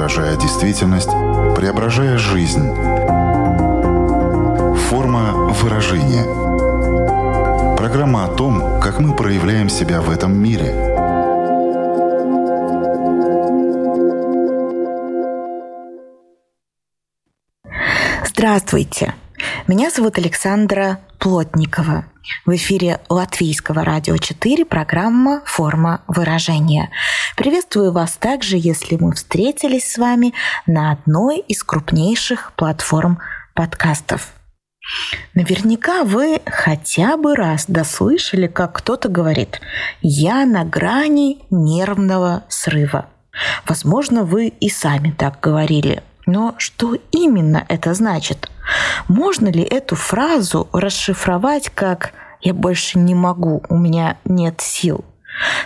изображая действительность, преображая жизнь. Форма выражения. Программа о том, как мы проявляем себя в этом мире. Здравствуйте! Меня зовут Александра Плотникова. В эфире Латвийского радио 4 программа «Форма выражения». Приветствую вас также, если мы встретились с вами на одной из крупнейших платформ подкастов. Наверняка вы хотя бы раз дослышали, как кто-то говорит «я на грани нервного срыва». Возможно, вы и сами так говорили. Но что именно это значит? Можно ли эту фразу расшифровать как «я больше не могу, у меня нет сил»?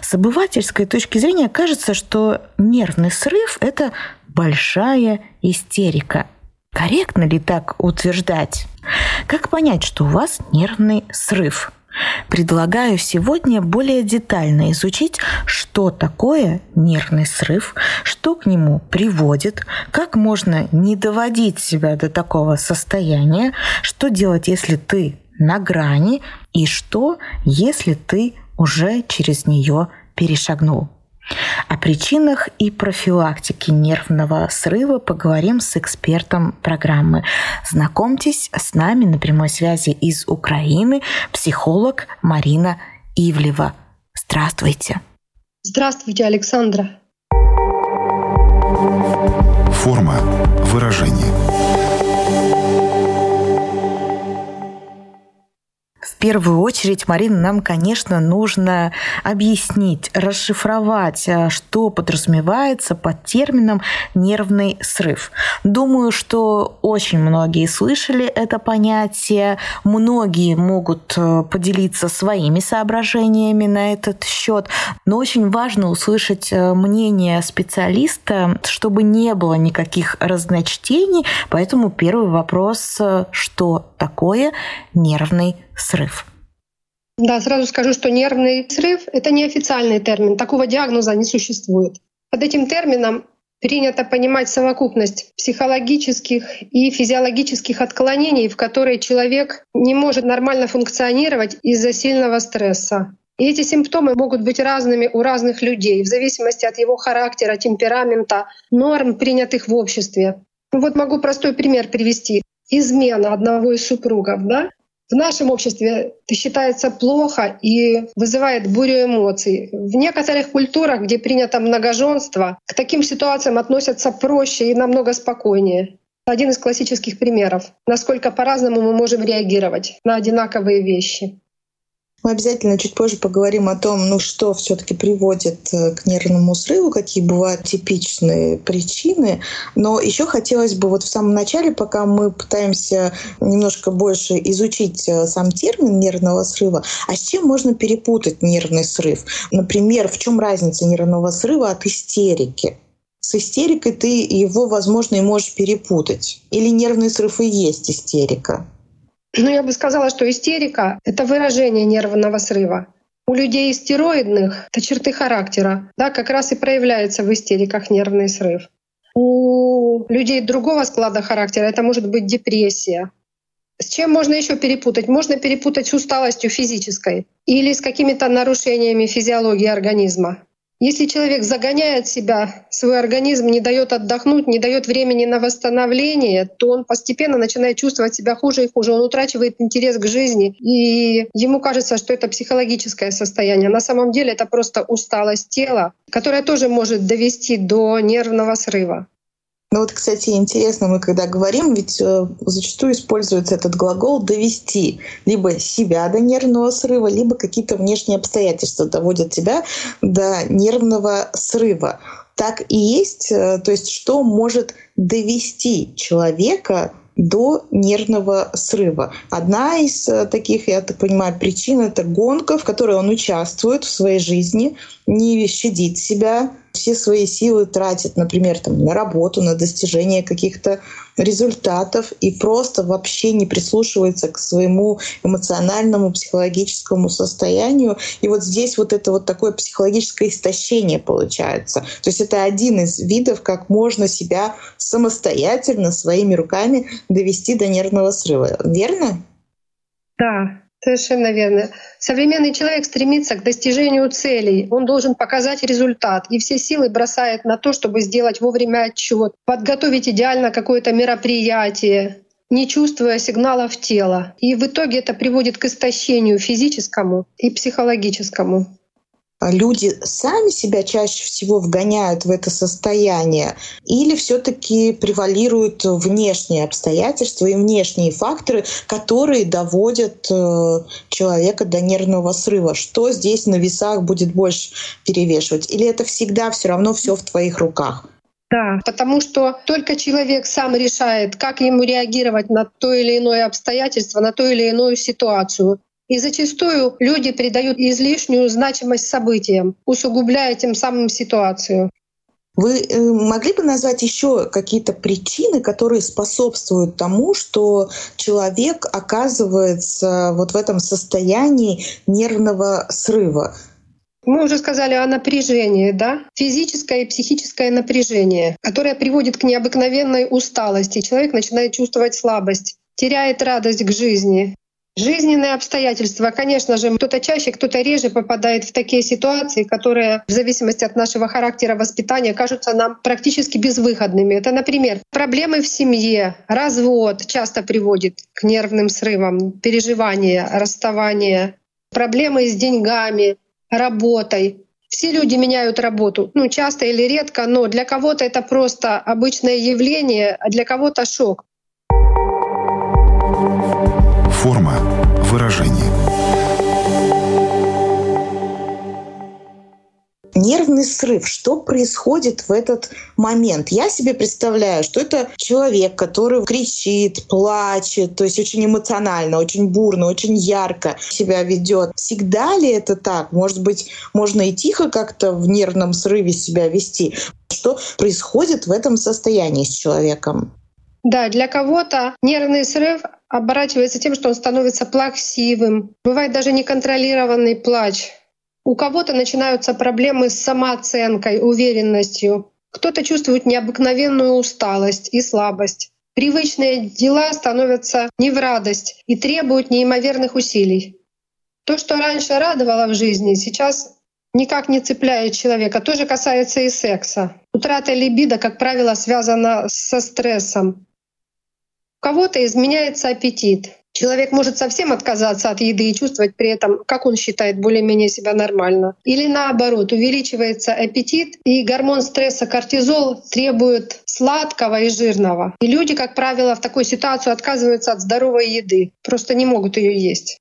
С обывательской точки зрения кажется, что нервный срыв – это большая истерика. Корректно ли так утверждать? Как понять, что у вас нервный срыв? Предлагаю сегодня более детально изучить, что такое нервный срыв, что к нему приводит, как можно не доводить себя до такого состояния, что делать, если ты на грани, и что, если ты уже через нее перешагнул. О причинах и профилактике нервного срыва поговорим с экспертом программы. Знакомьтесь, с нами на прямой связи из Украины психолог Марина Ивлева. Здравствуйте. Здравствуйте, Александра. Форма выражения – первую очередь, Марина, нам, конечно, нужно объяснить, расшифровать, э, что подразумевается под термином нервный срыв. Думаю, что очень многие слышали это понятие, многие могут э, поделиться своими соображениями на этот счет, но очень важно услышать э, мнение специалиста, чтобы не было никаких разночтений, поэтому первый вопрос, что такое нервный срыв? Да, сразу скажу, что нервный срыв — это неофициальный термин. Такого диагноза не существует. Под этим термином принято понимать совокупность психологических и физиологических отклонений, в которые человек не может нормально функционировать из-за сильного стресса. И эти симптомы могут быть разными у разных людей в зависимости от его характера, темперамента, норм, принятых в обществе. Вот могу простой пример привести. Измена одного из супругов, да? В нашем обществе считается плохо и вызывает бурю эмоций. В некоторых культурах, где принято многоженство, к таким ситуациям относятся проще и намного спокойнее. Один из классических примеров, насколько по-разному мы можем реагировать на одинаковые вещи. Мы обязательно чуть позже поговорим о том, ну что все-таки приводит э, к нервному срыву, какие бывают типичные причины. Но еще хотелось бы вот в самом начале, пока мы пытаемся немножко больше изучить э, сам термин нервного срыва, а с чем можно перепутать нервный срыв? Например, в чем разница нервного срыва от истерики? с истерикой ты его, возможно, и можешь перепутать. Или нервный срыв и есть истерика. Ну, я бы сказала, что истерика — это выражение нервного срыва. У людей стероидных это черты характера, да, как раз и проявляется в истериках нервный срыв. У людей другого склада характера это может быть депрессия. С чем можно еще перепутать? Можно перепутать с усталостью физической или с какими-то нарушениями физиологии организма. Если человек загоняет себя, свой организм не дает отдохнуть, не дает времени на восстановление, то он постепенно начинает чувствовать себя хуже и хуже. Он утрачивает интерес к жизни, и ему кажется, что это психологическое состояние. На самом деле это просто усталость тела, которая тоже может довести до нервного срыва. Ну вот, кстати, интересно, мы когда говорим, ведь э, зачастую используется этот глагол «довести» либо себя до нервного срыва, либо какие-то внешние обстоятельства доводят тебя до нервного срыва. Так и есть, э, то есть что может довести человека до нервного срыва. Одна из э, таких, я так понимаю, причин — это гонка, в которой он участвует в своей жизни, не щадит себя, все свои силы тратит, например, там, на работу, на достижение каких-то результатов и просто вообще не прислушивается к своему эмоциональному, психологическому состоянию. И вот здесь вот это вот такое психологическое истощение получается. То есть это один из видов, как можно себя самостоятельно своими руками довести до нервного срыва. Верно? Да, Совершенно верно. Современный человек стремится к достижению целей. Он должен показать результат и все силы бросает на то, чтобы сделать вовремя отчет, подготовить идеально какое-то мероприятие, не чувствуя сигналов тела. И в итоге это приводит к истощению физическому и психологическому. А люди сами себя чаще всего вгоняют в это состояние, или все-таки превалируют внешние обстоятельства и внешние факторы, которые доводят э, человека до нервного срыва. Что здесь на весах будет больше перевешивать? Или это всегда все равно все в твоих руках? Да, потому что только человек сам решает, как ему реагировать на то или иное обстоятельство, на ту или иную ситуацию. И зачастую люди придают излишнюю значимость событиям, усугубляя тем самым ситуацию. Вы э, могли бы назвать еще какие-то причины, которые способствуют тому, что человек оказывается вот в этом состоянии нервного срыва? Мы уже сказали о напряжении, да? Физическое и психическое напряжение, которое приводит к необыкновенной усталости. Человек начинает чувствовать слабость, теряет радость к жизни. Жизненные обстоятельства, конечно же, кто-то чаще, кто-то реже попадает в такие ситуации, которые в зависимости от нашего характера воспитания кажутся нам практически безвыходными. Это, например, проблемы в семье, развод часто приводит к нервным срывам, переживания, расставания, проблемы с деньгами, работой. Все люди меняют работу, ну часто или редко, но для кого-то это просто обычное явление, а для кого-то шок. Форма выражения. Нервный срыв. Что происходит в этот момент? Я себе представляю, что это человек, который кричит, плачет, то есть очень эмоционально, очень бурно, очень ярко себя ведет. Всегда ли это так? Может быть, можно и тихо как-то в нервном срыве себя вести? Что происходит в этом состоянии с человеком? Да, для кого-то нервный срыв оборачивается тем, что он становится плаксивым. Бывает даже неконтролированный плач. У кого-то начинаются проблемы с самооценкой, уверенностью. Кто-то чувствует необыкновенную усталость и слабость. Привычные дела становятся не в радость и требуют неимоверных усилий. То, что раньше радовало в жизни, сейчас никак не цепляет человека. То же касается и секса. Утрата либидо, как правило, связана со стрессом кого-то изменяется аппетит. Человек может совсем отказаться от еды и чувствовать при этом, как он считает, более-менее себя нормально. Или наоборот, увеличивается аппетит, и гормон стресса кортизол требует сладкого и жирного. И люди, как правило, в такой ситуации отказываются от здоровой еды, просто не могут ее есть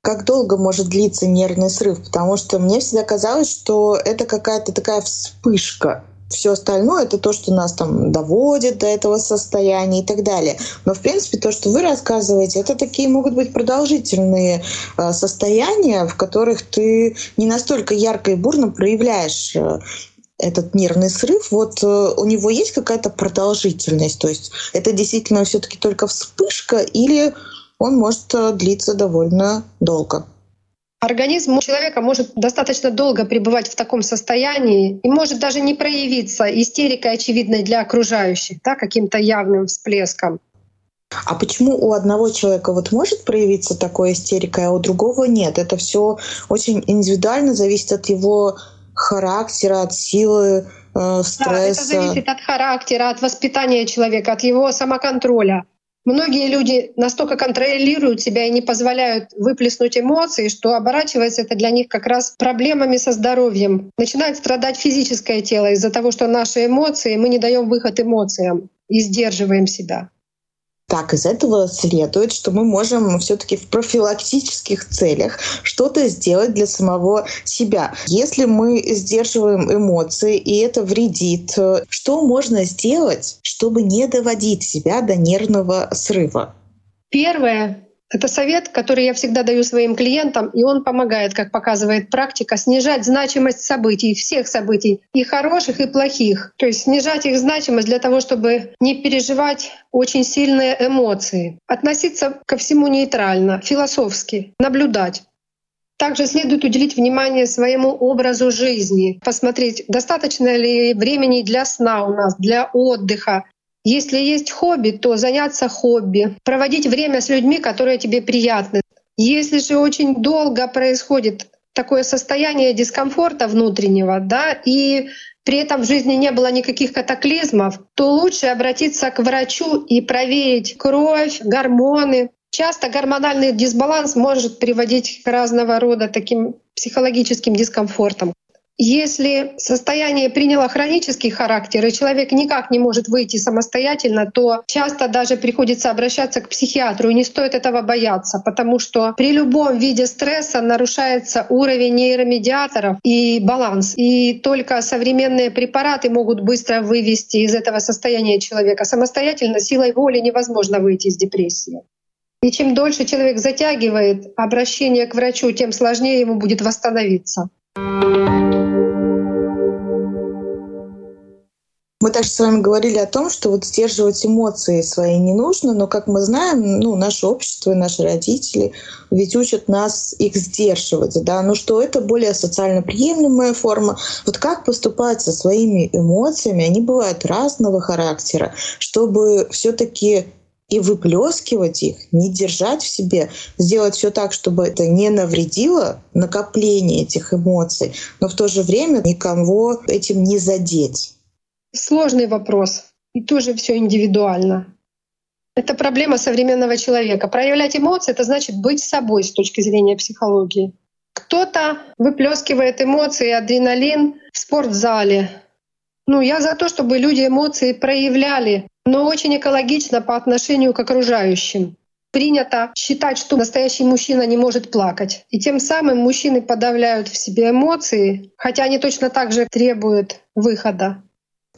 как долго может длиться нервный срыв, потому что мне всегда казалось, что это какая-то такая вспышка. Все остальное это то, что нас там доводит до этого состояния и так далее. Но, в принципе, то, что вы рассказываете, это такие могут быть продолжительные э, состояния, в которых ты не настолько ярко и бурно проявляешь э, этот нервный срыв, вот э, у него есть какая-то продолжительность? То есть это действительно все-таки только вспышка или он может длиться довольно долго? Организм человека может достаточно долго пребывать в таком состоянии и может даже не проявиться истерикой очевидной для окружающих, да, каким-то явным всплеском. А почему у одного человека вот может проявиться такая истерика, а у другого нет? Это все очень индивидуально, зависит от его характера, от силы, э, стресса. Да, это зависит от характера, от воспитания человека, от его самоконтроля. Многие люди настолько контролируют себя и не позволяют выплеснуть эмоции, что оборачивается это для них как раз проблемами со здоровьем. Начинает страдать физическое тело из-за того, что наши эмоции, мы не даем выход эмоциям и сдерживаем себя. Так, из этого следует, что мы можем все-таки в профилактических целях что-то сделать для самого себя. Если мы сдерживаем эмоции, и это вредит, что можно сделать, чтобы не доводить себя до нервного срыва? Первое Это совет, который я всегда даю своим клиентам, и он помогает, как показывает практика, снижать значимость событий, всех событий, и хороших, и плохих. То есть снижать их значимость для того, чтобы не переживать очень сильные эмоции. Относиться ко всему нейтрально, философски, наблюдать. Также следует уделить внимание своему образу жизни, посмотреть, достаточно ли времени для сна у нас, для отдыха, если есть хобби, то заняться хобби, проводить время с людьми, которые тебе приятны. Если же очень долго происходит такое состояние дискомфорта внутреннего, да, и при этом в жизни не было никаких катаклизмов, то лучше обратиться к врачу и проверить кровь, гормоны. Часто гормональный дисбаланс может приводить к разного рода таким психологическим дискомфортам. Если состояние приняло хронический характер, и человек никак не может выйти самостоятельно, то часто даже приходится обращаться к психиатру, и не стоит этого бояться, потому что при любом виде стресса нарушается уровень нейромедиаторов и баланс. И только современные препараты могут быстро вывести из этого состояния человека. Самостоятельно силой воли невозможно выйти из депрессии. И чем дольше человек затягивает обращение к врачу, тем сложнее ему будет восстановиться. Мы также с вами говорили о том, что вот сдерживать эмоции свои не нужно, но, как мы знаем, ну, наше общество и наши родители ведь учат нас их сдерживать, да, ну что это более социально приемлемая форма. Вот как поступать со своими эмоциями, они бывают разного характера, чтобы все таки и выплескивать их, не держать в себе, сделать все так, чтобы это не навредило накопление этих эмоций, но в то же время никого этим не задеть. Сложный вопрос. И тоже все индивидуально. Это проблема современного человека. Проявлять эмоции — это значит быть собой с точки зрения психологии. Кто-то выплескивает эмоции, адреналин в спортзале. Ну, я за то, чтобы люди эмоции проявляли, но очень экологично по отношению к окружающим. Принято считать, что настоящий мужчина не может плакать. И тем самым мужчины подавляют в себе эмоции, хотя они точно так же требуют выхода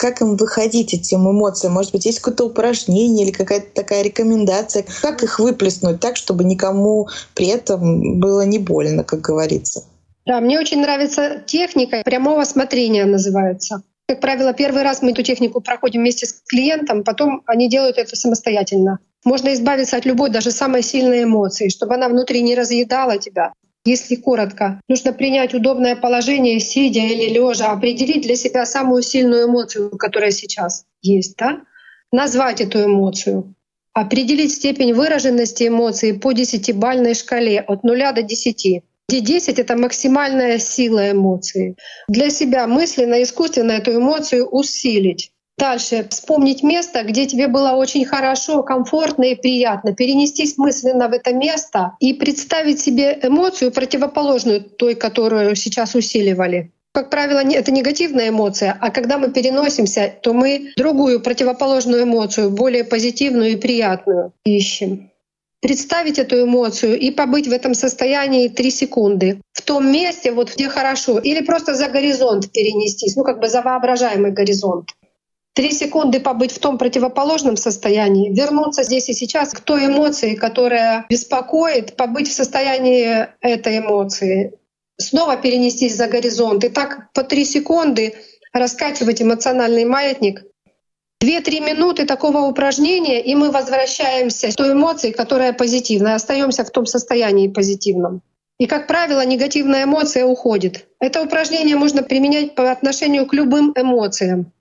как им выходить этим эмоциям? Может быть, есть какое-то упражнение или какая-то такая рекомендация? Как их выплеснуть так, чтобы никому при этом было не больно, как говорится? Да, мне очень нравится техника прямого смотрения называется. Как правило, первый раз мы эту технику проходим вместе с клиентом, потом они делают это самостоятельно. Можно избавиться от любой, даже самой сильной эмоции, чтобы она внутри не разъедала тебя. Если коротко, нужно принять удобное положение, сидя или лежа, определить для себя самую сильную эмоцию, которая сейчас есть, да? назвать эту эмоцию, определить степень выраженности эмоции по десятибальной шкале от 0 до 10 где 10 — это максимальная сила эмоции. Для себя мысленно, искусственно эту эмоцию усилить. Дальше вспомнить место, где тебе было очень хорошо, комфортно и приятно. Перенестись мысленно в это место и представить себе эмоцию противоположную той, которую сейчас усиливали. Как правило, это негативная эмоция, а когда мы переносимся, то мы другую противоположную эмоцию, более позитивную и приятную ищем. Представить эту эмоцию и побыть в этом состоянии 3 секунды. В том месте, вот где хорошо. Или просто за горизонт перенестись, ну как бы за воображаемый горизонт три секунды побыть в том противоположном состоянии, вернуться здесь и сейчас к той эмоции, которая беспокоит, побыть в состоянии этой эмоции, снова перенестись за горизонт. И так по три секунды раскачивать эмоциональный маятник. Две-три минуты такого упражнения, и мы возвращаемся к той эмоции, которая позитивная, остаемся в том состоянии позитивном. И, как правило, негативная эмоция уходит. Это упражнение можно применять по отношению к любым эмоциям.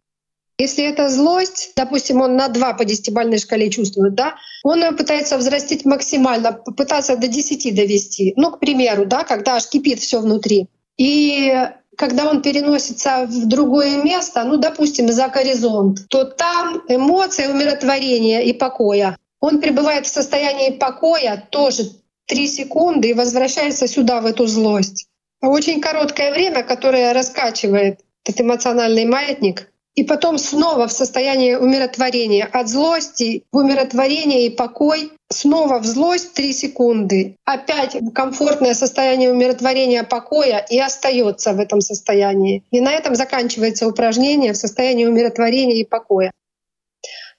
Если это злость, допустим, он на 2 по десятибальной шкале чувствует, да, он пытается взрастить максимально, попытаться до 10 довести. Ну, к примеру, да, когда аж кипит все внутри. И когда он переносится в другое место, ну, допустим, за горизонт, то там эмоции умиротворения и покоя. Он пребывает в состоянии покоя тоже 3 секунды и возвращается сюда, в эту злость. Очень короткое время, которое раскачивает этот эмоциональный маятник, и потом снова в состоянии умиротворения от злости в умиротворение и покой, снова в злость 3 секунды, опять комфортное состояние умиротворения, покоя и остается в этом состоянии. И на этом заканчивается упражнение в состоянии умиротворения и покоя.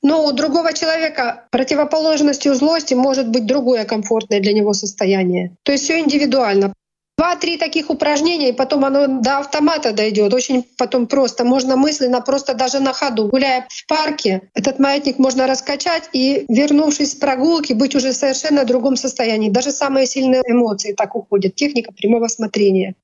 Но у другого человека противоположностью злости может быть другое комфортное для него состояние. То есть все индивидуально. Два-три таких упражнения, и потом оно до автомата дойдет. Очень потом просто. Можно мысленно, просто даже на ходу, гуляя в парке, этот маятник можно раскачать и, вернувшись с прогулки, быть уже совершенно другом состоянии. Даже самые сильные эмоции так уходят. Техника прямого смотрения.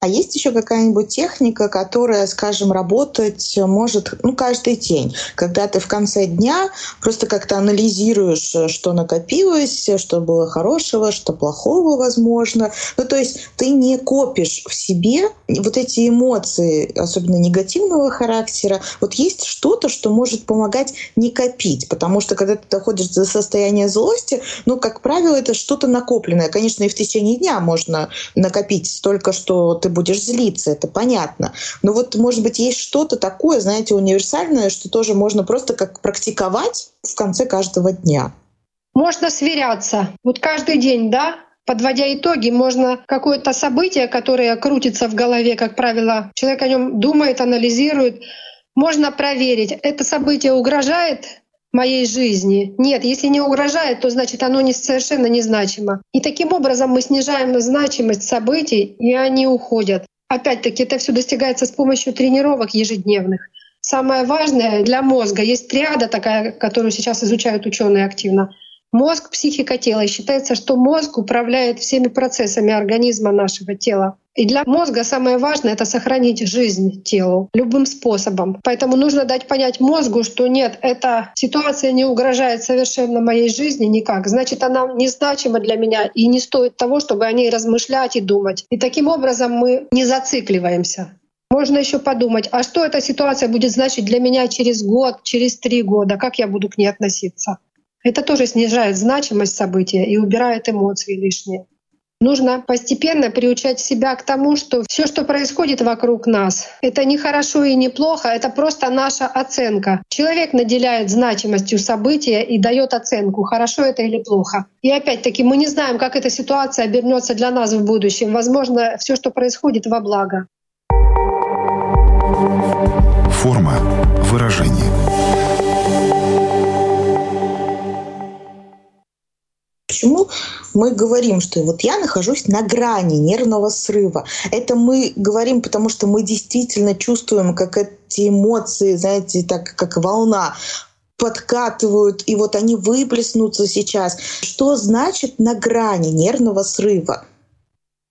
А есть еще какая-нибудь техника, которая, скажем, работать может ну, каждый день, когда ты в конце дня просто как-то анализируешь, что накопилось, что было хорошего, что плохого, возможно. Ну, то есть ты не копишь в себе вот эти эмоции, особенно негативного характера. Вот есть что-то, что может помогать не копить, потому что когда ты доходишь до состояния злости, ну, как правило, это что-то накопленное. Конечно, и в течение дня можно накопить столько, что ты ты будешь злиться, это понятно. Но вот, может быть, есть что-то такое, знаете, универсальное, что тоже можно просто как практиковать в конце каждого дня. Можно сверяться. Вот каждый день, да, подводя итоги, можно какое-то событие, которое крутится в голове, как правило, человек о нем думает, анализирует, можно проверить, это событие угрожает моей жизни. Нет, если не угрожает, то значит оно не, совершенно незначимо. И таким образом мы снижаем значимость событий, и они уходят. Опять-таки это все достигается с помощью тренировок ежедневных. Самое важное для мозга есть триада такая, которую сейчас изучают ученые активно. Мозг, психика, тело. И считается, что мозг управляет всеми процессами организма нашего тела. И для мозга самое важное — это сохранить жизнь телу любым способом. Поэтому нужно дать понять мозгу, что нет, эта ситуация не угрожает совершенно моей жизни никак. Значит, она незначима для меня и не стоит того, чтобы о ней размышлять и думать. И таким образом мы не зацикливаемся. Можно еще подумать, а что эта ситуация будет значить для меня через год, через три года, как я буду к ней относиться. Это тоже снижает значимость события и убирает эмоции лишние. Нужно постепенно приучать себя к тому, что все, что происходит вокруг нас, это не хорошо и не плохо, это просто наша оценка. Человек наделяет значимостью события и дает оценку, хорошо это или плохо. И опять-таки мы не знаем, как эта ситуация обернется для нас в будущем. Возможно, все, что происходит, во благо. Форма выражения. Почему мы говорим, что вот я нахожусь на грани нервного срыва? Это мы говорим, потому что мы действительно чувствуем, как эти эмоции, знаете, так как волна подкатывают, и вот они выплеснутся сейчас. Что значит на грани нервного срыва?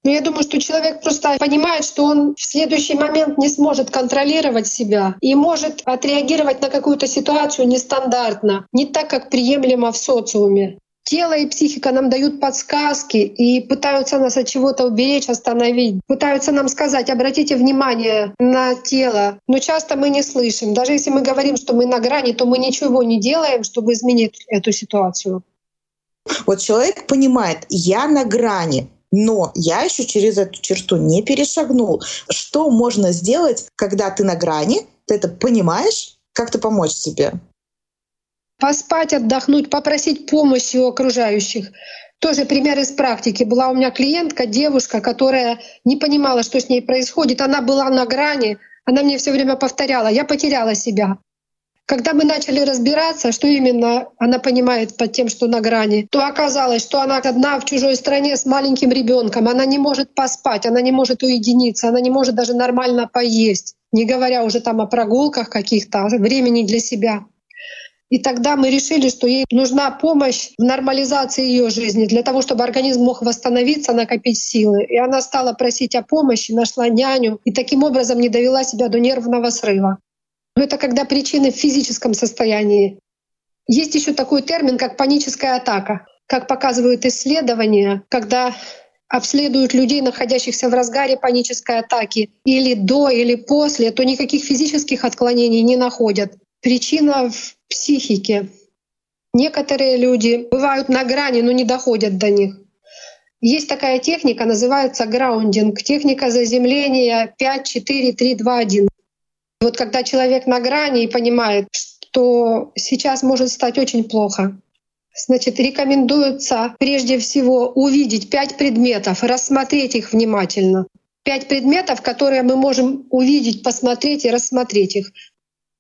Ну, я думаю, что человек просто понимает, что он в следующий момент не сможет контролировать себя и может отреагировать на какую-то ситуацию нестандартно, не так, как приемлемо в социуме тело и психика нам дают подсказки и пытаются нас от чего-то уберечь, остановить, пытаются нам сказать, обратите внимание на тело. Но часто мы не слышим. Даже если мы говорим, что мы на грани, то мы ничего не делаем, чтобы изменить эту ситуацию. Вот человек понимает, я на грани, но я еще через эту черту не перешагнул. Что можно сделать, когда ты на грани, ты это понимаешь, как-то помочь себе? Поспать, отдохнуть, попросить помощи у окружающих. Тоже пример из практики. Была у меня клиентка, девушка, которая не понимала, что с ней происходит. Она была на грани. Она мне все время повторяла, я потеряла себя. Когда мы начали разбираться, что именно она понимает под тем, что на грани, то оказалось, что она одна в чужой стране с маленьким ребенком. Она не может поспать, она не может уединиться, она не может даже нормально поесть, не говоря уже там о прогулках каких-то, времени для себя. И тогда мы решили, что ей нужна помощь в нормализации ее жизни для того, чтобы организм мог восстановиться, накопить силы. И она стала просить о помощи, нашла няню и таким образом не довела себя до нервного срыва. Но это когда причины в физическом состоянии. Есть еще такой термин, как паническая атака. Как показывают исследования, когда обследуют людей, находящихся в разгаре панической атаки, или до, или после, то никаких физических отклонений не находят. Причина в психике. Некоторые люди бывают на грани, но не доходят до них. Есть такая техника, называется граундинг, техника заземления 5, 4, 3, 2, 1. Вот когда человек на грани и понимает, что сейчас может стать очень плохо, значит, рекомендуется прежде всего увидеть пять предметов, рассмотреть их внимательно. Пять предметов, которые мы можем увидеть, посмотреть и рассмотреть их.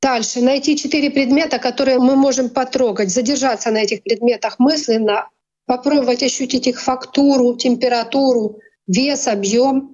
Дальше найти четыре предмета, которые мы можем потрогать, задержаться на этих предметах мысленно, попробовать ощутить их фактуру, температуру, вес, объем.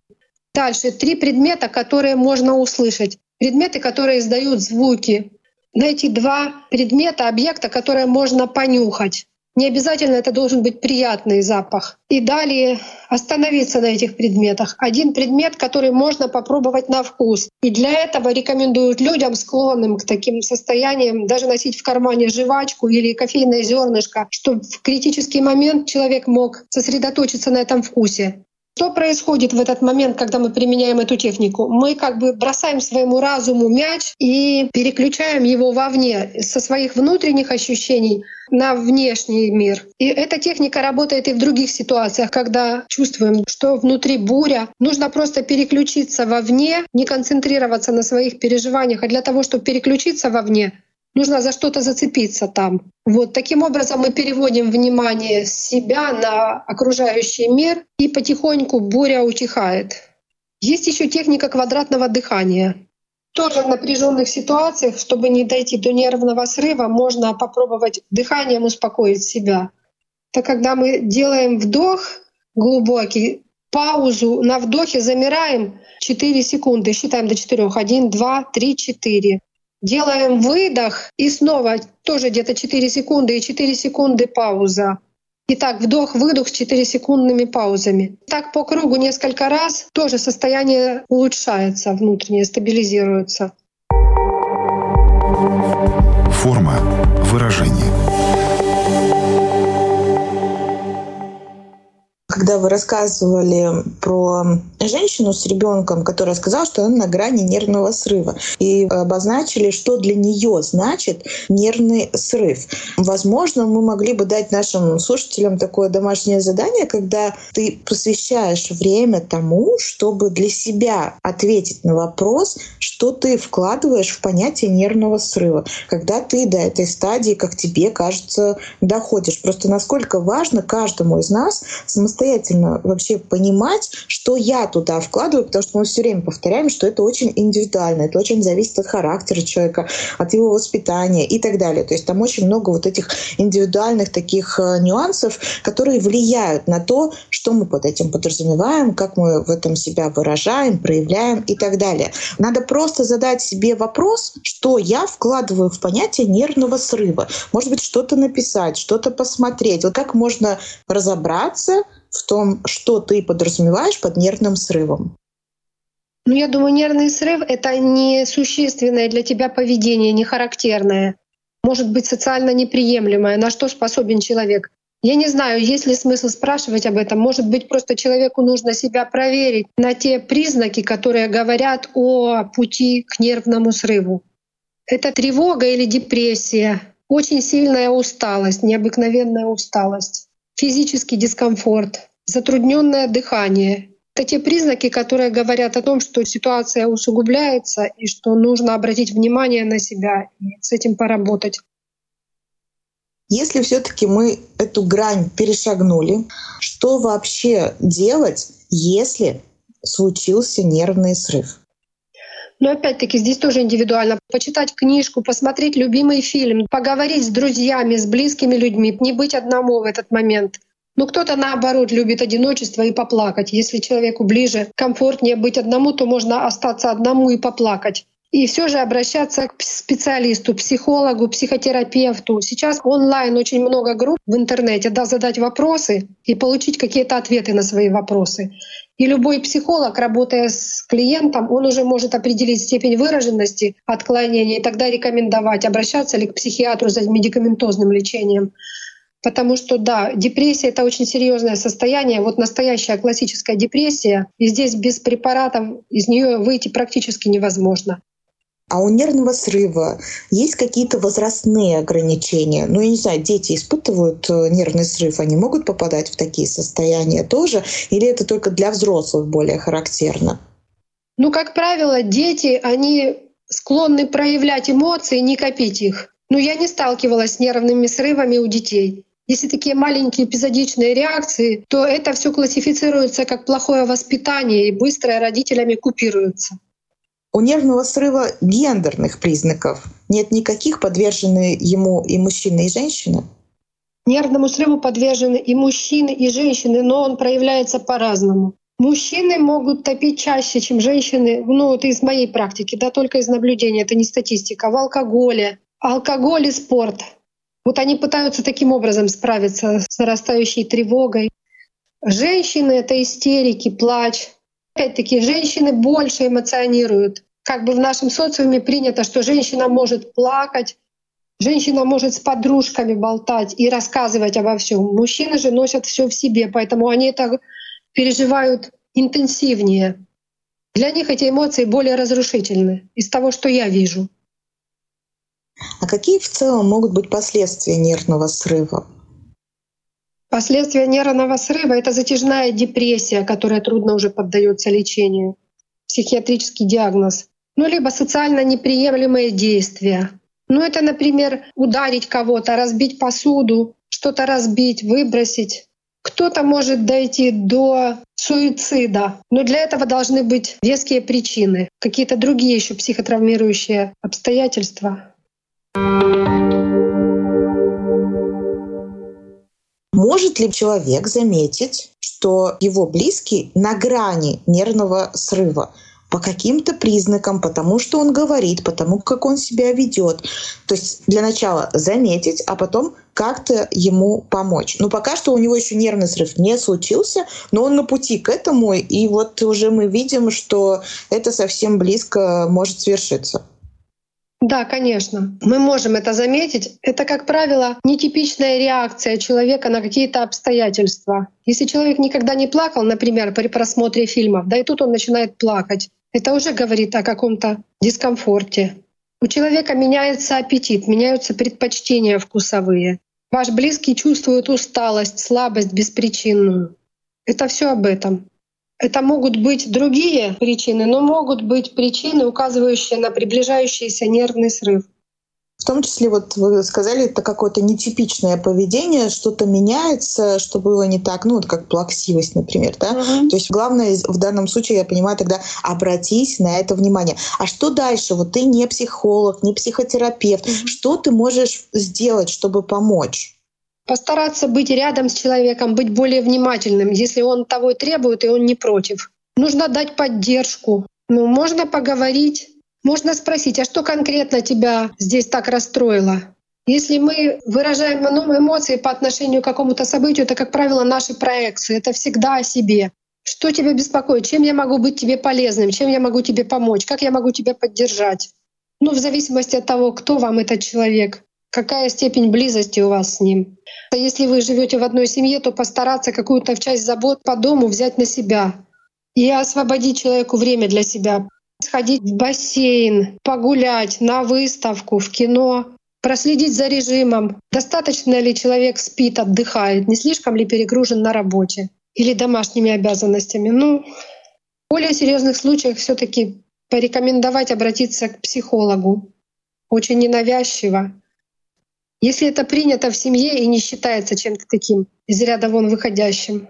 Дальше три предмета, которые можно услышать. Предметы, которые издают звуки. Найти два предмета, объекта, которые можно понюхать. Не обязательно это должен быть приятный запах. И далее остановиться на этих предметах. Один предмет, который можно попробовать на вкус. И для этого рекомендуют людям, склонным к таким состояниям, даже носить в кармане жвачку или кофейное зернышко, чтобы в критический момент человек мог сосредоточиться на этом вкусе. Что происходит в этот момент, когда мы применяем эту технику? Мы как бы бросаем своему разуму мяч и переключаем его вовне со своих внутренних ощущений на внешний мир. И эта техника работает и в других ситуациях, когда чувствуем, что внутри буря. Нужно просто переключиться вовне, не концентрироваться на своих переживаниях, а для того, чтобы переключиться вовне, нужно за что-то зацепиться там. Вот таким образом мы переводим внимание себя на окружающий мир, и потихоньку буря утихает. Есть еще техника квадратного дыхания. Тоже в напряженных ситуациях, чтобы не дойти до нервного срыва, можно попробовать дыханием успокоить себя. Это когда мы делаем вдох глубокий, паузу на вдохе замираем 4 секунды, считаем до 4. 1, 2, 3, 4. Делаем выдох и снова тоже где-то 4 секунды и 4 секунды пауза. Итак, вдох-выдох с 4-секундными паузами. Так по кругу несколько раз тоже состояние улучшается внутреннее, стабилизируется. Форма выражения. когда вы рассказывали про женщину с ребенком, которая сказала, что она на грани нервного срыва, и обозначили, что для нее значит нервный срыв. Возможно, мы могли бы дать нашим слушателям такое домашнее задание, когда ты посвящаешь время тому, чтобы для себя ответить на вопрос, что ты вкладываешь в понятие нервного срыва, когда ты до этой стадии, как тебе кажется, доходишь. Просто насколько важно каждому из нас самостоятельно вообще понимать, что я туда вкладываю, потому что мы все время повторяем, что это очень индивидуально, это очень зависит от характера человека, от его воспитания и так далее. То есть там очень много вот этих индивидуальных таких э, нюансов, которые влияют на то, что мы под этим подразумеваем, как мы в этом себя выражаем, проявляем и так далее. Надо просто задать себе вопрос, что я вкладываю в понятие нервного срыва. Может быть, что-то написать, что-то посмотреть. Вот как можно разобраться, в том, что ты подразумеваешь под нервным срывом? Ну, я думаю, нервный срыв — это не существенное для тебя поведение, не характерное, может быть, социально неприемлемое, на что способен человек. Я не знаю, есть ли смысл спрашивать об этом. Может быть, просто человеку нужно себя проверить на те признаки, которые говорят о пути к нервному срыву. Это тревога или депрессия, очень сильная усталость, необыкновенная усталость физический дискомфорт, затрудненное дыхание. Это те признаки, которые говорят о том, что ситуация усугубляется и что нужно обратить внимание на себя и с этим поработать. Если все-таки мы эту грань перешагнули, что вообще делать, если случился нервный срыв? Но опять-таки здесь тоже индивидуально. Почитать книжку, посмотреть любимый фильм, поговорить с друзьями, с близкими людьми, не быть одному в этот момент. Но кто-то наоборот любит одиночество и поплакать. Если человеку ближе, комфортнее быть одному, то можно остаться одному и поплакать. И все же обращаться к специалисту, психологу, психотерапевту. Сейчас онлайн очень много групп в интернете, да, задать вопросы и получить какие-то ответы на свои вопросы. И любой психолог, работая с клиентом, он уже может определить степень выраженности отклонения и тогда рекомендовать, обращаться ли к психиатру за медикаментозным лечением. Потому что, да, депрессия — это очень серьезное состояние. Вот настоящая классическая депрессия, и здесь без препаратов из нее выйти практически невозможно. А у нервного срыва есть какие-то возрастные ограничения? Ну, я не знаю, дети испытывают э, нервный срыв, они могут попадать в такие состояния тоже? Или это только для взрослых более характерно? Ну, как правило, дети, они склонны проявлять эмоции, не копить их. Но я не сталкивалась с нервными срывами у детей. Если такие маленькие эпизодичные реакции, то это все классифицируется как плохое воспитание и быстро родителями купируется. У нервного срыва гендерных признаков? Нет никаких подвержены ему и мужчины, и женщины? Нервному срыву подвержены и мужчины, и женщины, но он проявляется по-разному. Мужчины могут топить чаще, чем женщины, ну вот из моей практики, да, только из наблюдения, это не статистика, в алкоголе. Алкоголь и спорт. Вот они пытаются таким образом справиться с нарастающей тревогой. Женщины — это истерики, плач. Опять-таки, женщины больше эмоционируют. Как бы в нашем социуме принято, что женщина может плакать, женщина может с подружками болтать и рассказывать обо всем. Мужчины же носят все в себе, поэтому они это переживают интенсивнее. Для них эти эмоции более разрушительны из того, что я вижу. А какие в целом могут быть последствия нервного срыва? Последствия нервного срыва — это затяжная депрессия, которая трудно уже поддается лечению, психиатрический диагноз, ну либо социально неприемлемые действия. Ну это, например, ударить кого-то, разбить посуду, что-то разбить, выбросить. Кто-то может дойти до суицида, но для этого должны быть веские причины, какие-то другие еще психотравмирующие обстоятельства. Может ли человек заметить, что его близкий на грани нервного срыва? по каким-то признакам, потому что он говорит, потому как он себя ведет. То есть для начала заметить, а потом как-то ему помочь. Ну, пока что у него еще нервный срыв не случился, но он на пути к этому, и вот уже мы видим, что это совсем близко может свершиться. Да, конечно. Мы можем это заметить. Это, как правило, нетипичная реакция человека на какие-то обстоятельства. Если человек никогда не плакал, например, при просмотре фильмов, да и тут он начинает плакать, это уже говорит о каком-то дискомфорте. У человека меняется аппетит, меняются предпочтения вкусовые. Ваш близкий чувствует усталость, слабость беспричинную. Это все об этом. Это могут быть другие причины, но могут быть причины, указывающие на приближающийся нервный срыв. В том числе, вот вы сказали, это какое-то нетипичное поведение, что-то меняется, что было не так, ну, вот как плаксивость, например, да? Uh-huh. То есть главное в данном случае, я понимаю, тогда обратить на это внимание. А что дальше? Вот ты не психолог, не психотерапевт. Uh-huh. Что ты можешь сделать, чтобы помочь? Постараться быть рядом с человеком, быть более внимательным, если он того требует, и он не против. Нужно дать поддержку. Ну, можно поговорить, можно спросить, а что конкретно тебя здесь так расстроило? Если мы выражаем эмоции по отношению к какому-то событию, это, как правило, наши проекции. Это всегда о себе. Что тебя беспокоит? Чем я могу быть тебе полезным? Чем я могу тебе помочь? Как я могу тебя поддержать? Ну, в зависимости от того, кто вам этот человек какая степень близости у вас с ним. Если вы живете в одной семье, то постараться какую-то часть забот по дому взять на себя и освободить человеку время для себя. Сходить в бассейн, погулять, на выставку, в кино, проследить за режимом, достаточно ли человек спит, отдыхает, не слишком ли перегружен на работе или домашними обязанностями. Ну, в более серьезных случаях все таки порекомендовать обратиться к психологу. Очень ненавязчиво. Если это принято в семье и не считается чем-то таким из ряда вон выходящим.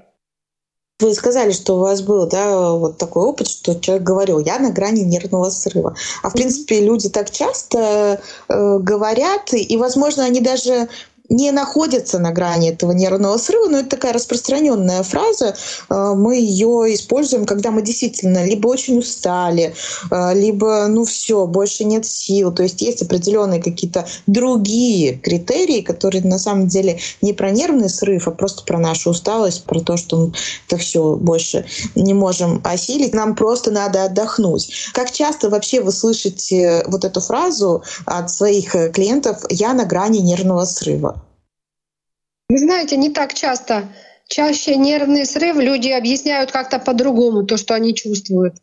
Вы сказали, что у вас был да, вот такой опыт, что человек говорил, я на грани нервного срыва. А в принципе люди так часто э, говорят, и, возможно, они даже не находятся на грани этого нервного срыва, но это такая распространенная фраза. Э, мы ее используем, когда мы действительно либо очень устали, э, либо ну все, больше нет сил. То есть есть определенные какие-то другие критерии, которые на самом деле не про нервный срыв, а просто про нашу усталость, про то, что мы это все больше не можем осилить. Нам просто надо отдохнуть. Как часто вообще вы слышите вот эту фразу от своих клиентов «я на грани нервного срыва»? Вы знаете, не так часто. Чаще нервный срыв люди объясняют как-то по-другому то, что они чувствуют.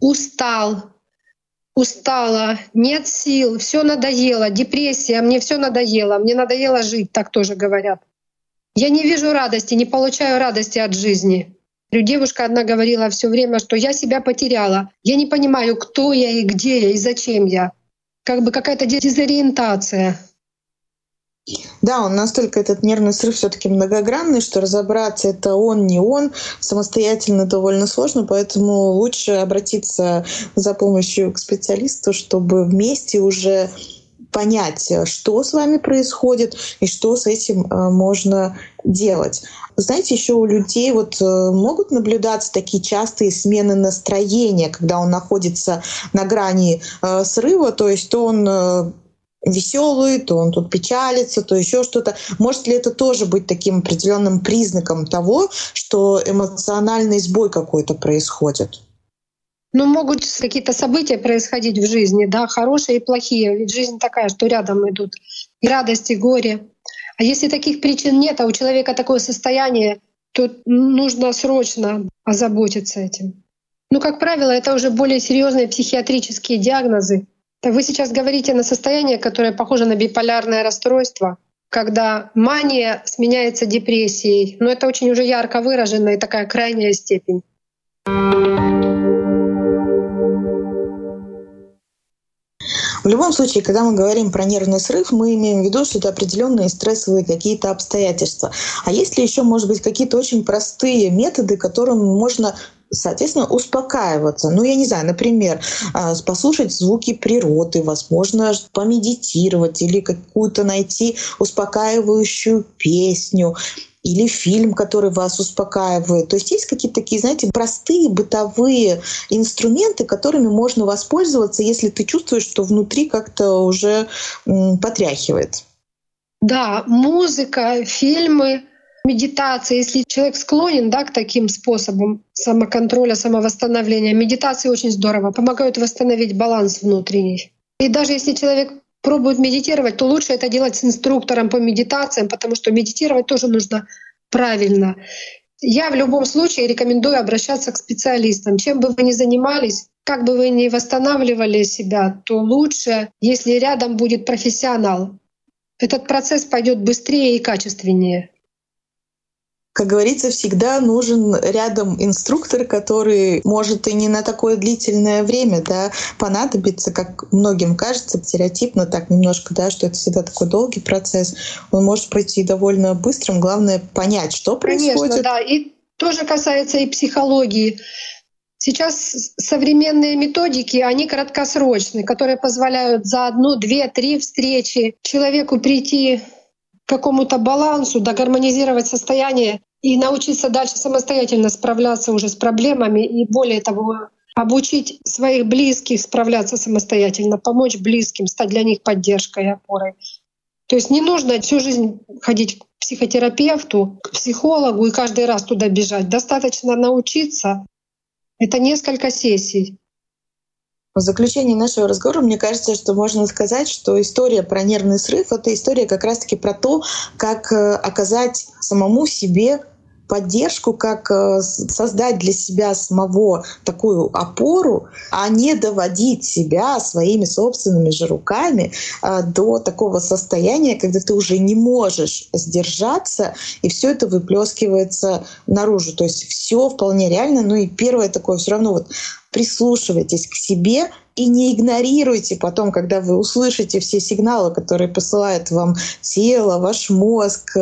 Устал, устала, нет сил, все надоело, депрессия, мне все надоело, мне надоело жить, так тоже говорят. Я не вижу радости, не получаю радости от жизни. Девушка одна говорила все время, что я себя потеряла. Я не понимаю, кто я и где я и зачем я. Как бы какая-то дезориентация. Да, он настолько этот нервный срыв все-таки многогранный, что разобраться это он, не он, самостоятельно довольно сложно, поэтому лучше обратиться за помощью к специалисту, чтобы вместе уже понять, что с вами происходит и что с этим э, можно делать. Знаете, еще у людей вот э, могут наблюдаться такие частые смены настроения, когда он находится на грани э, срыва, то есть он веселый, то он тут печалится, то еще что-то. Может ли это тоже быть таким определенным признаком того, что эмоциональный сбой какой-то происходит? Ну, могут какие-то события происходить в жизни, да, хорошие и плохие. Ведь жизнь такая, что рядом идут и радость, и горе. А если таких причин нет, а у человека такое состояние, то нужно срочно озаботиться этим. Ну, как правило, это уже более серьезные психиатрические диагнозы, вы сейчас говорите на состояние, которое похоже на биполярное расстройство, когда мания сменяется депрессией. Но это очень уже ярко выраженная такая крайняя степень. В любом случае, когда мы говорим про нервный срыв, мы имеем в виду, что это определенные стрессовые какие-то обстоятельства. А есть ли еще, может быть, какие-то очень простые методы, которым можно соответственно, успокаиваться. Ну, я не знаю, например, а, послушать звуки природы, возможно, помедитировать или какую-то найти успокаивающую песню или фильм, который вас успокаивает. То есть есть какие-то такие, знаете, простые бытовые инструменты, которыми можно воспользоваться, если ты чувствуешь, что внутри как-то уже потряхивает. Да, музыка, фильмы, медитация, если человек склонен да, к таким способам самоконтроля, самовосстановления, медитации очень здорово, помогают восстановить баланс внутренний. И даже если человек пробует медитировать, то лучше это делать с инструктором по медитациям, потому что медитировать тоже нужно правильно. Я в любом случае рекомендую обращаться к специалистам. Чем бы вы ни занимались, как бы вы ни восстанавливали себя, то лучше, если рядом будет профессионал. Этот процесс пойдет быстрее и качественнее как говорится, всегда нужен рядом инструктор, который может и не на такое длительное время да, понадобиться, как многим кажется, стереотипно так немножко, да, что это всегда такой долгий процесс. Он может пройти довольно быстрым. Главное понять, что происходит. Конечно, да. И тоже касается и психологии. Сейчас современные методики, они краткосрочные, которые позволяют за одну, две, три встречи человеку прийти какому-то балансу, догармонизировать состояние и научиться дальше самостоятельно справляться уже с проблемами и более того обучить своих близких справляться самостоятельно, помочь близким, стать для них поддержкой и опорой. То есть не нужно всю жизнь ходить к психотерапевту, к психологу и каждый раз туда бежать. Достаточно научиться. Это несколько сессий. В заключении нашего разговора мне кажется, что можно сказать, что история про нервный срыв — это история как раз-таки про то, как э, оказать самому себе поддержку, как э, создать для себя самого такую опору, а не доводить себя своими собственными же руками э, до такого состояния, когда ты уже не можешь сдержаться, и все это выплескивается наружу. То есть все вполне реально. Ну и первое такое все равно вот прислушивайтесь к себе и не игнорируйте потом, когда вы услышите все сигналы, которые посылает вам тело, ваш мозг.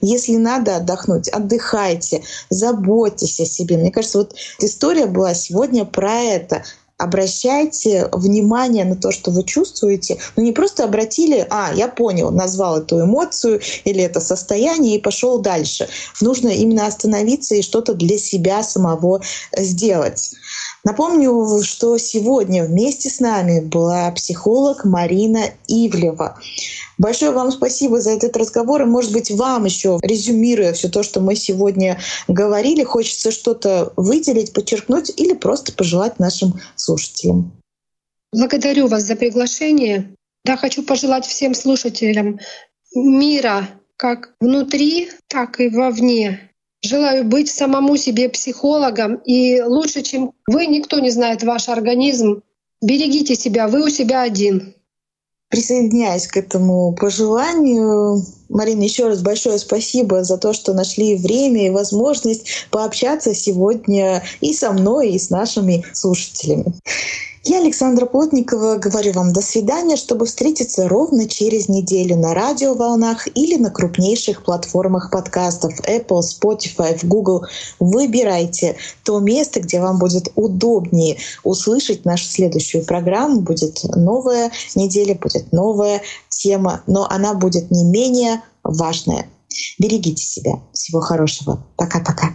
Если надо отдохнуть, отдыхайте, заботьтесь о себе. Мне кажется, вот история была сегодня про это обращайте внимание на то, что вы чувствуете. Ну не просто обратили, а, я понял, назвал эту эмоцию или это состояние и пошел дальше. Нужно именно остановиться и что-то для себя самого сделать. Напомню, что сегодня вместе с нами была психолог Марина Ивлева. Большое вам спасибо за этот разговор. И, может быть, вам еще, резюмируя все то, что мы сегодня говорили, хочется что-то выделить, подчеркнуть или просто пожелать нашим слушателям. Благодарю вас за приглашение. Да, хочу пожелать всем слушателям мира как внутри, так и вовне. Желаю быть самому себе психологом, и лучше, чем вы, никто не знает ваш организм. Берегите себя, вы у себя один. Присоединяюсь к этому пожеланию. Марина, еще раз большое спасибо за то, что нашли время и возможность пообщаться сегодня и со мной, и с нашими слушателями. Я, Александра Плотникова, говорю вам до свидания, чтобы встретиться ровно через неделю на радиоволнах или на крупнейших платформах подкастов Apple, Spotify, Google. Выбирайте то место, где вам будет удобнее услышать нашу следующую программу. Будет новая неделя, будет новая тема, но она будет не менее важная. Берегите себя. Всего хорошего. Пока-пока.